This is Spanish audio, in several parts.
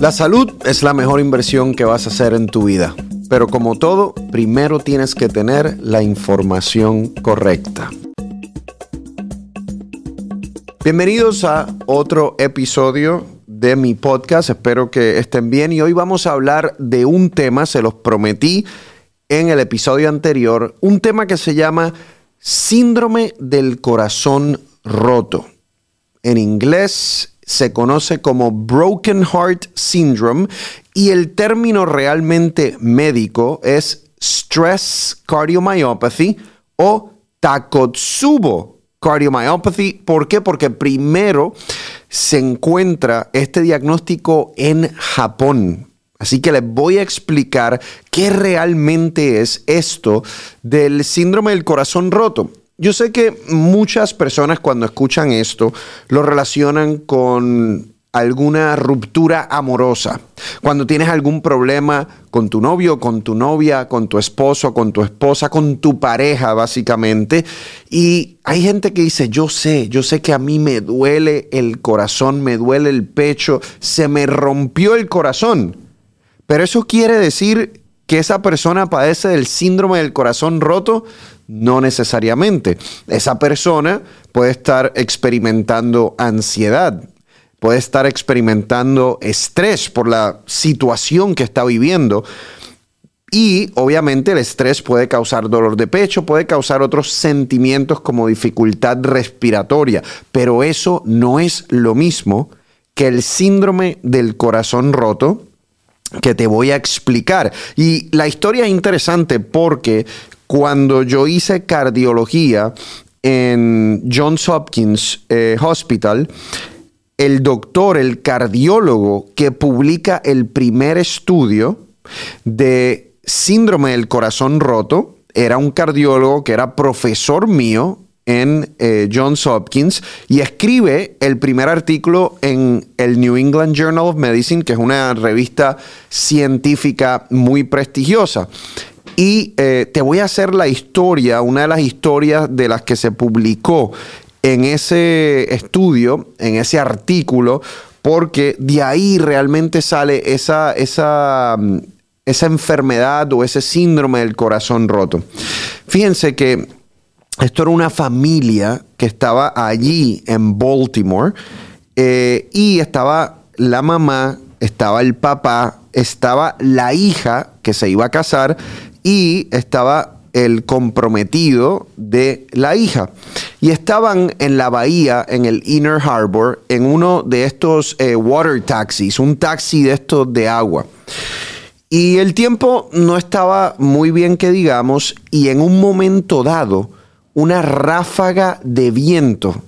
La salud es la mejor inversión que vas a hacer en tu vida, pero como todo, primero tienes que tener la información correcta. Bienvenidos a otro episodio de mi podcast, espero que estén bien y hoy vamos a hablar de un tema, se los prometí en el episodio anterior, un tema que se llama síndrome del corazón roto. En inglés se conoce como Broken Heart Syndrome y el término realmente médico es Stress Cardiomyopathy o Takotsubo Cardiomyopathy. ¿Por qué? Porque primero se encuentra este diagnóstico en Japón. Así que les voy a explicar qué realmente es esto del síndrome del corazón roto. Yo sé que muchas personas cuando escuchan esto lo relacionan con alguna ruptura amorosa. Cuando tienes algún problema con tu novio, con tu novia, con tu esposo, con tu esposa, con tu pareja, básicamente. Y hay gente que dice, yo sé, yo sé que a mí me duele el corazón, me duele el pecho, se me rompió el corazón. Pero eso quiere decir que esa persona padece del síndrome del corazón roto. No necesariamente. Esa persona puede estar experimentando ansiedad, puede estar experimentando estrés por la situación que está viviendo. Y obviamente el estrés puede causar dolor de pecho, puede causar otros sentimientos como dificultad respiratoria, pero eso no es lo mismo que el síndrome del corazón roto que te voy a explicar. Y la historia es interesante porque cuando yo hice cardiología en Johns Hopkins eh, Hospital, el doctor, el cardiólogo que publica el primer estudio de síndrome del corazón roto, era un cardiólogo que era profesor mío en eh, Johns Hopkins y escribe el primer artículo en el New England Journal of Medicine, que es una revista científica muy prestigiosa. Y eh, te voy a hacer la historia, una de las historias de las que se publicó en ese estudio, en ese artículo, porque de ahí realmente sale esa, esa, mm, esa enfermedad o ese síndrome del corazón roto. Fíjense que esto era una familia que estaba allí en Baltimore eh, y estaba la mamá, estaba el papá, estaba la hija que se iba a casar y estaba el comprometido de la hija. Y estaban en la bahía, en el Inner Harbor, en uno de estos eh, water taxis, un taxi de estos de agua. Y el tiempo no estaba muy bien que digamos, y en un momento dado, una ráfaga de viento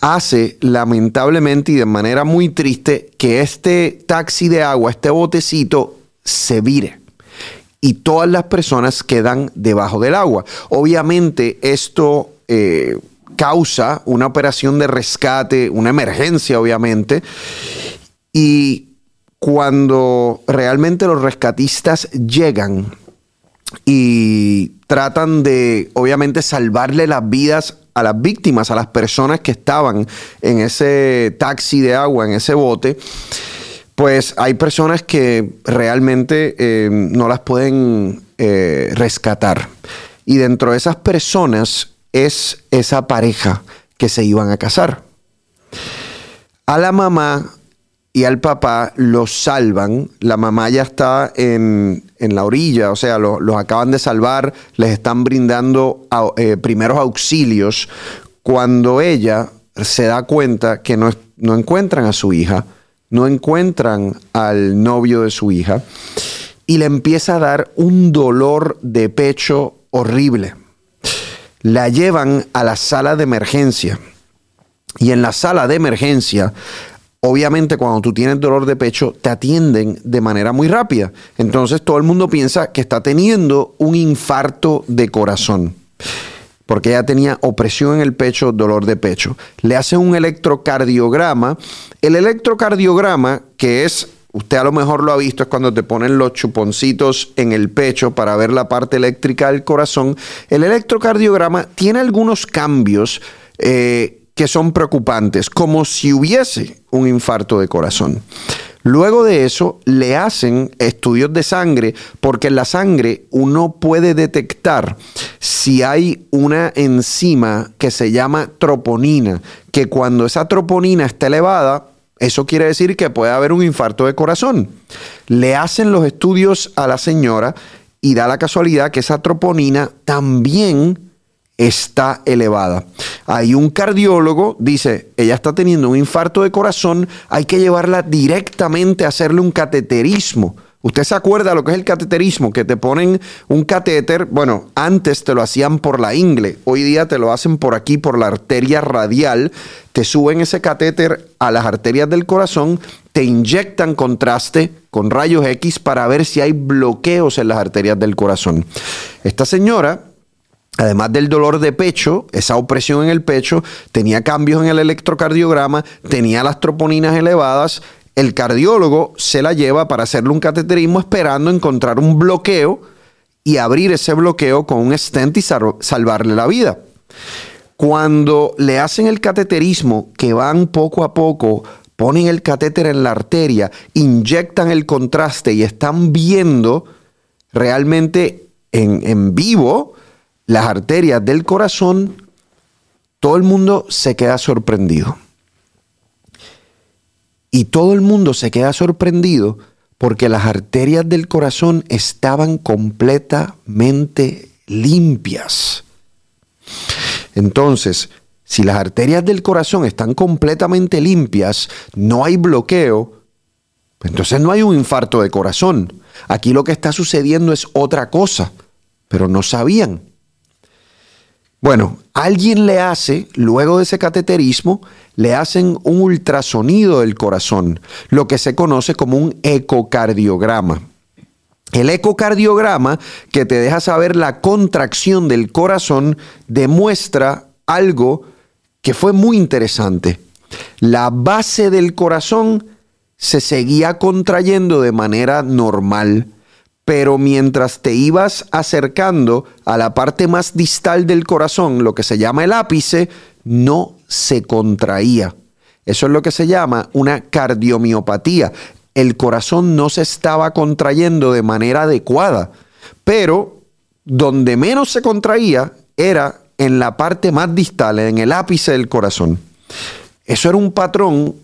hace lamentablemente y de manera muy triste que este taxi de agua, este botecito, se vire y todas las personas quedan debajo del agua. Obviamente esto eh, causa una operación de rescate, una emergencia obviamente, y cuando realmente los rescatistas llegan y tratan de obviamente salvarle las vidas a las víctimas, a las personas que estaban en ese taxi de agua, en ese bote, pues hay personas que realmente eh, no las pueden eh, rescatar. Y dentro de esas personas es esa pareja que se iban a casar. A la mamá y al papá los salvan. La mamá ya está en, la orilla, o sea, los acaban de salvar, les están brindando eh, primeros auxilios. Cuando ella se da cuenta que no, no encuentran a su hija, no encuentran al novio de su hija y le empieza a dar un dolor de pecho horrible. La llevan a la sala de emergencia y en la sala de emergencia obviamente cuando tú tienes dolor de pecho te atienden de manera muy rápida. Entonces todo el mundo piensa que está teniendo un infarto de corazón porque ella tenía opresión en el pecho, dolor de pecho. Le hacen un electrocardiograma. El electrocardiograma, que es, usted a lo mejor lo ha visto, es cuando te ponen los chuponcitos en el pecho para ver la parte eléctrica del corazón. El electrocardiograma tiene algunos cambios eh, que son preocupantes, como si hubiese un infarto de corazón. Luego de eso le hacen estudios de sangre porque en la sangre uno puede detectar si hay una enzima que se llama troponina, que cuando esa troponina está elevada, eso quiere decir que puede haber un infarto de corazón. Le hacen los estudios a la señora y da la casualidad que esa troponina también está elevada. Hay un cardiólogo, dice, ella está teniendo un infarto de corazón, hay que llevarla directamente a hacerle un cateterismo. Usted se acuerda lo que es el cateterismo, que te ponen un catéter, bueno, antes te lo hacían por la ingle, hoy día te lo hacen por aquí, por la arteria radial, te suben ese catéter a las arterias del corazón, te inyectan contraste con rayos X para ver si hay bloqueos en las arterias del corazón. Esta señora Además del dolor de pecho, esa opresión en el pecho, tenía cambios en el electrocardiograma, tenía las troponinas elevadas. El cardiólogo se la lleva para hacerle un cateterismo esperando encontrar un bloqueo y abrir ese bloqueo con un stent y salvarle la vida. Cuando le hacen el cateterismo, que van poco a poco, ponen el catéter en la arteria, inyectan el contraste y están viendo realmente en, en vivo, las arterias del corazón, todo el mundo se queda sorprendido. Y todo el mundo se queda sorprendido porque las arterias del corazón estaban completamente limpias. Entonces, si las arterias del corazón están completamente limpias, no hay bloqueo, entonces no hay un infarto de corazón. Aquí lo que está sucediendo es otra cosa, pero no sabían. Bueno, alguien le hace, luego de ese cateterismo, le hacen un ultrasonido del corazón, lo que se conoce como un ecocardiograma. El ecocardiograma, que te deja saber la contracción del corazón, demuestra algo que fue muy interesante. La base del corazón se seguía contrayendo de manera normal pero mientras te ibas acercando a la parte más distal del corazón, lo que se llama el ápice, no se contraía. Eso es lo que se llama una cardiomiopatía. El corazón no se estaba contrayendo de manera adecuada, pero donde menos se contraía era en la parte más distal, en el ápice del corazón. Eso era un patrón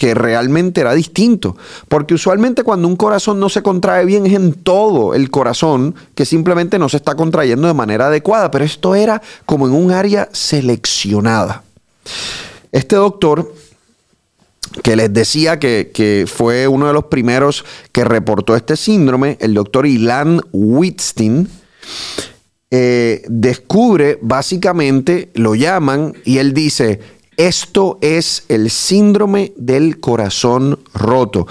que realmente era distinto. Porque usualmente cuando un corazón no se contrae bien es en todo el corazón que simplemente no se está contrayendo de manera adecuada. Pero esto era como en un área seleccionada. Este doctor que les decía que, fue uno de los primeros que reportó este síndrome, el doctor Ilan Wittstein, eh, descubre básicamente, lo llaman y él dice, esto es el síndrome del corazón roto.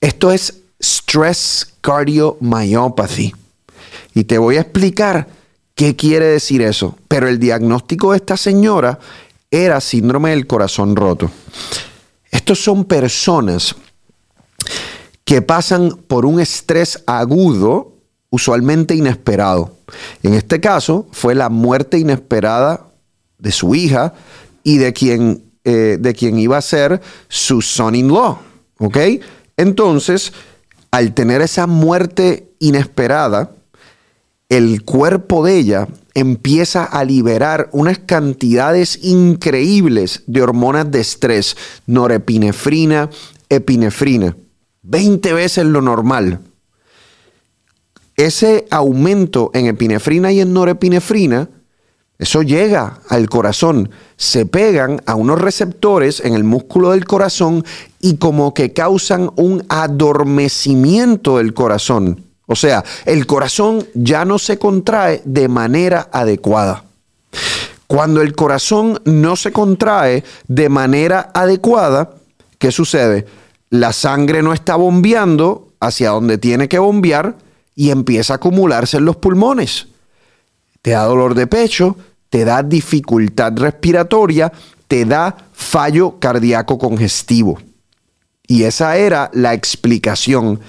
Esto es stress cardiomyopathy. Y te voy a explicar qué quiere decir eso. Pero el diagnóstico de esta señora era síndrome del corazón roto. Estos son personas que pasan por un estrés agudo, usualmente inesperado. En este caso fue la muerte inesperada de su hija, y de quien, eh, de iba a ser su son-in-law. ¿Ok? Entonces, al tener esa muerte inesperada, el cuerpo de ella empieza a liberar unas cantidades increíbles de hormonas de estrés, norepinefrina, epinefrina, 20 veces lo normal. Ese aumento en epinefrina y en norepinefrina eso llega al corazón, se pegan a unos receptores en el músculo del corazón y como que causan un adormecimiento del corazón. O sea, el corazón ya no se contrae de manera adecuada. Cuando el corazón no se contrae de manera adecuada, ¿qué sucede? La sangre no está bombeando hacia donde tiene que bombear y empieza a acumularse en los pulmones. Te da dolor de pecho, te da dificultad respiratoria, te da fallo cardíaco congestivo. Y esa era la explicación.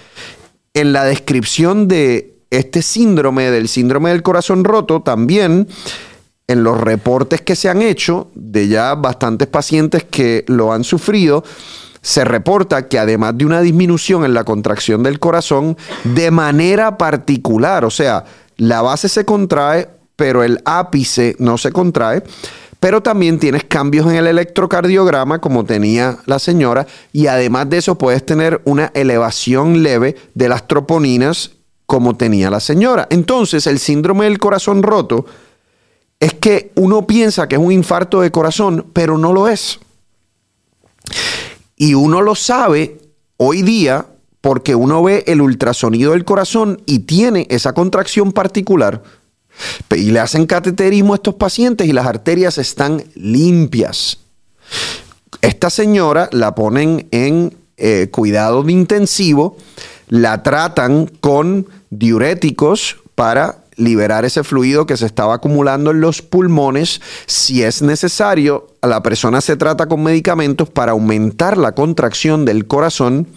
En la descripción de este síndrome, del síndrome del corazón roto, también en los reportes que se han hecho de ya bastantes pacientes que lo han sufrido, se reporta que además de una disminución en la contracción del corazón, de manera particular, o sea, la base se contrae, pero el ápice no se contrae, pero también tienes cambios en el electrocardiograma como tenía la señora y además de eso puedes tener una elevación leve de las troponinas como tenía la señora. Entonces el síndrome del corazón roto es que uno piensa que es un infarto de corazón, pero no lo es. Y uno lo sabe hoy día porque uno ve el ultrasonido del corazón y tiene esa contracción particular. Y le hacen cateterismo a estos pacientes y las arterias están limpias. Esta señora la ponen en eh, cuidado intensivo, la tratan con diuréticos para liberar ese fluido que se estaba acumulando en los pulmones. Si es necesario, la persona se trata con medicamentos para aumentar la contracción del corazón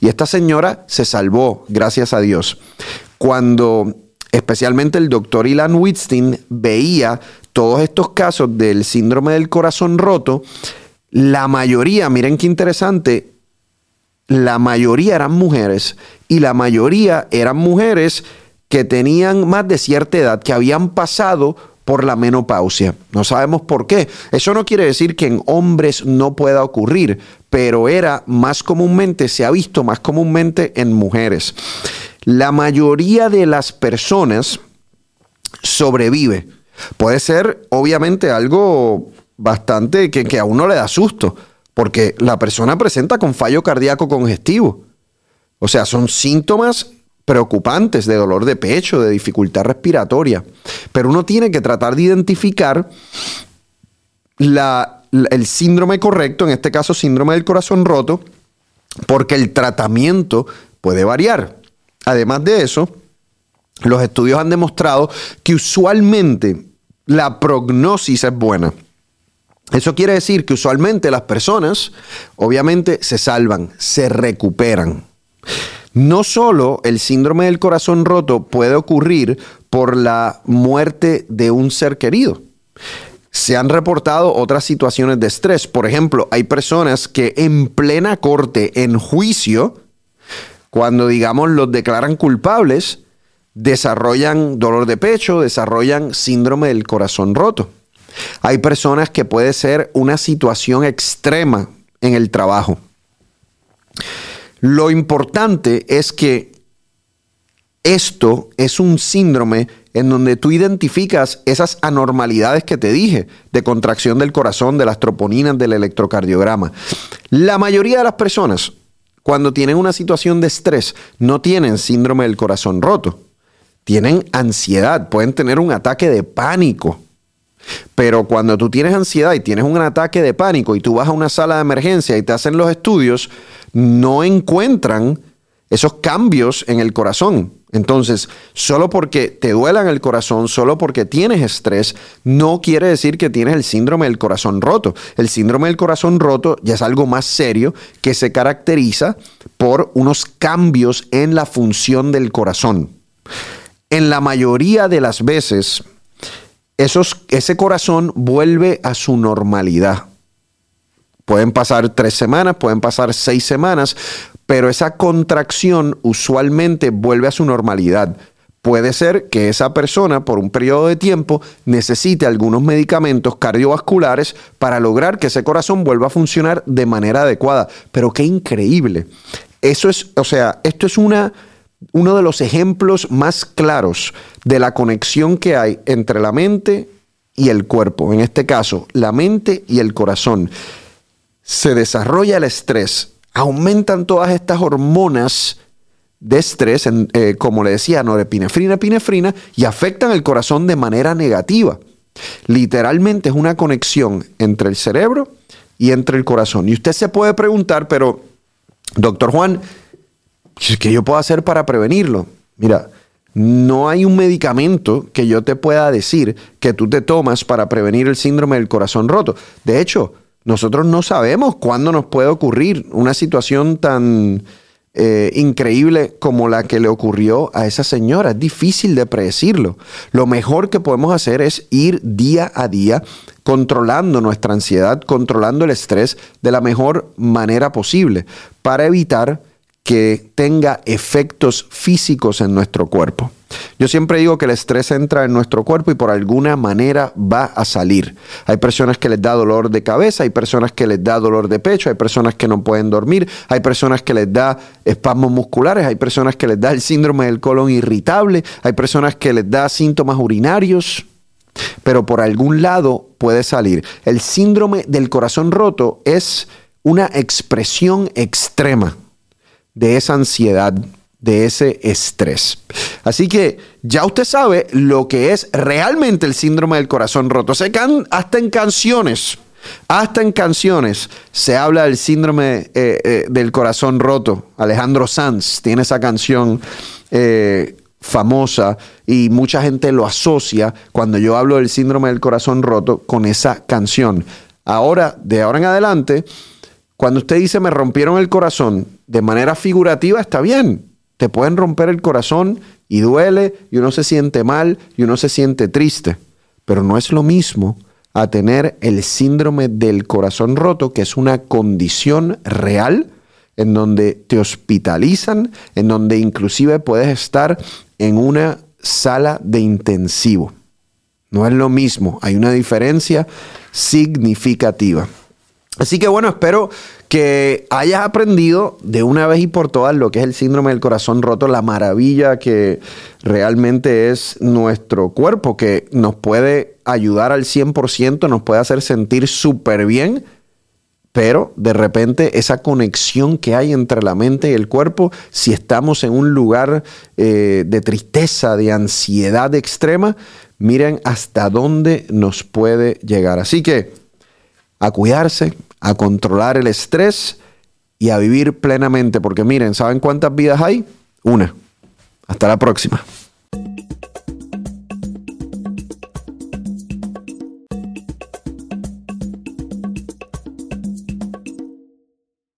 y esta señora se salvó, gracias a Dios. Cuando especialmente el doctor Ilan Wittstein veía todos estos casos del síndrome del corazón roto, la mayoría, miren qué interesante, la mayoría eran mujeres y la mayoría eran mujeres que tenían más de cierta edad, que habían pasado por la menopausia. No sabemos por qué. Eso no quiere decir que en hombres no pueda ocurrir, pero era más comúnmente, se ha visto más comúnmente en mujeres. La mayoría de las personas sobrevive. Puede ser, obviamente, algo bastante que, que a uno le da susto, porque la persona presenta con fallo cardíaco congestivo. O sea, son síntomas preocupantes de dolor de pecho, de dificultad respiratoria. Pero uno tiene que tratar de identificar el síndrome correcto, en este caso síndrome del corazón roto, porque el tratamiento puede variar. Además de eso, los estudios han demostrado que usualmente la prognosis es buena. Eso quiere decir que usualmente las personas obviamente se salvan, se recuperan. No solo el síndrome del corazón roto puede ocurrir por la muerte de un ser querido. Se han reportado otras situaciones de estrés. Por ejemplo, hay personas que en plena corte, en juicio, cuando digamos los declaran culpables, desarrollan dolor de pecho, desarrollan síndrome del corazón roto. Hay personas que puede ser una situación extrema en el trabajo. Lo importante es que esto es un síndrome en donde tú identificas esas anormalidades que te dije, de contracción del corazón, de las troponinas, del electrocardiograma. La mayoría de las personas, cuando tienen una situación de estrés, no tienen síndrome del corazón roto. Tienen ansiedad, pueden tener un ataque de pánico. Pero cuando tú tienes ansiedad y tienes un ataque de pánico y tú vas a una sala de emergencia y te hacen los estudios, no encuentran esos cambios en el corazón. Entonces, solo porque te duela en el corazón, solo porque tienes estrés, no quiere decir que tienes el síndrome del corazón roto. El síndrome del corazón roto ya es algo más serio que se caracteriza por unos cambios en la función del corazón. En la mayoría de las veces, esos, ese corazón vuelve a su normalidad. Pueden pasar tres semanas, pueden pasar seis semanas, pero esa contracción usualmente vuelve a su normalidad. Puede ser que esa persona por un periodo de tiempo necesite algunos medicamentos cardiovasculares para lograr que ese corazón vuelva a funcionar de manera adecuada. Pero qué increíble. Eso es, o sea, esto es una, uno de los ejemplos más claros de la conexión que hay entre la mente y el cuerpo. En este caso, la mente y el corazón se desarrolla el estrés, aumentan todas estas hormonas de estrés, eh, como le decía, norepinefrina, epinefrina, y afectan el corazón de manera negativa. Literalmente es una conexión entre el cerebro y entre el corazón. Y usted se puede preguntar, pero, doctor Juan, ¿qué yo puedo hacer para prevenirlo? Mira, no hay un medicamento que yo te pueda decir que tú te tomas para prevenir el síndrome del corazón roto. De hecho, nosotros no sabemos cuándo nos puede ocurrir una situación tan eh, increíble como la que le ocurrió a esa señora. Es difícil de predecirlo. Lo mejor que podemos hacer es ir día a día controlando nuestra ansiedad, controlando el estrés de la mejor manera posible para evitar que tenga efectos físicos en nuestro cuerpo. Yo siempre digo que el estrés entra en nuestro cuerpo y por alguna manera va a salir. Hay personas que les da dolor de cabeza, hay personas que les da dolor de pecho, hay personas que no pueden dormir, hay personas que les da espasmos musculares, hay personas que les da el síndrome del colon irritable, hay personas que les da síntomas urinarios, pero por algún lado puede salir. El síndrome del corazón roto es una expresión extrema de esa ansiedad, de ese estrés. Así que ya usted sabe lo que es realmente el síndrome del corazón roto. Se can, hasta en canciones, hasta en canciones se habla del síndrome eh, eh, del corazón roto. Alejandro Sanz tiene esa canción eh, famosa y mucha gente lo asocia cuando yo hablo del síndrome del corazón roto con esa canción. Ahora, de ahora en adelante, cuando usted dice me rompieron el corazón de manera figurativa, está bien. Te pueden romper el corazón y duele y uno se siente mal y uno se siente triste. Pero no es lo mismo a tener el síndrome del corazón roto, que es una condición real en donde te hospitalizan, en donde inclusive puedes estar en una sala de intensivo. No es lo mismo, hay una diferencia significativa. Así que bueno, espero que hayas aprendido de una vez y por todas lo que es el síndrome del corazón roto, la maravilla que realmente es nuestro cuerpo, que nos puede ayudar al 100%, nos puede hacer sentir súper bien, pero de repente esa conexión que hay entre la mente y el cuerpo, si estamos en un lugar eh, de tristeza, de ansiedad extrema, miren hasta dónde nos puede llegar. Así que a cuidarse, a controlar el estrés y a vivir plenamente. Porque miren, ¿saben cuántas vidas hay? Una. Hasta la próxima.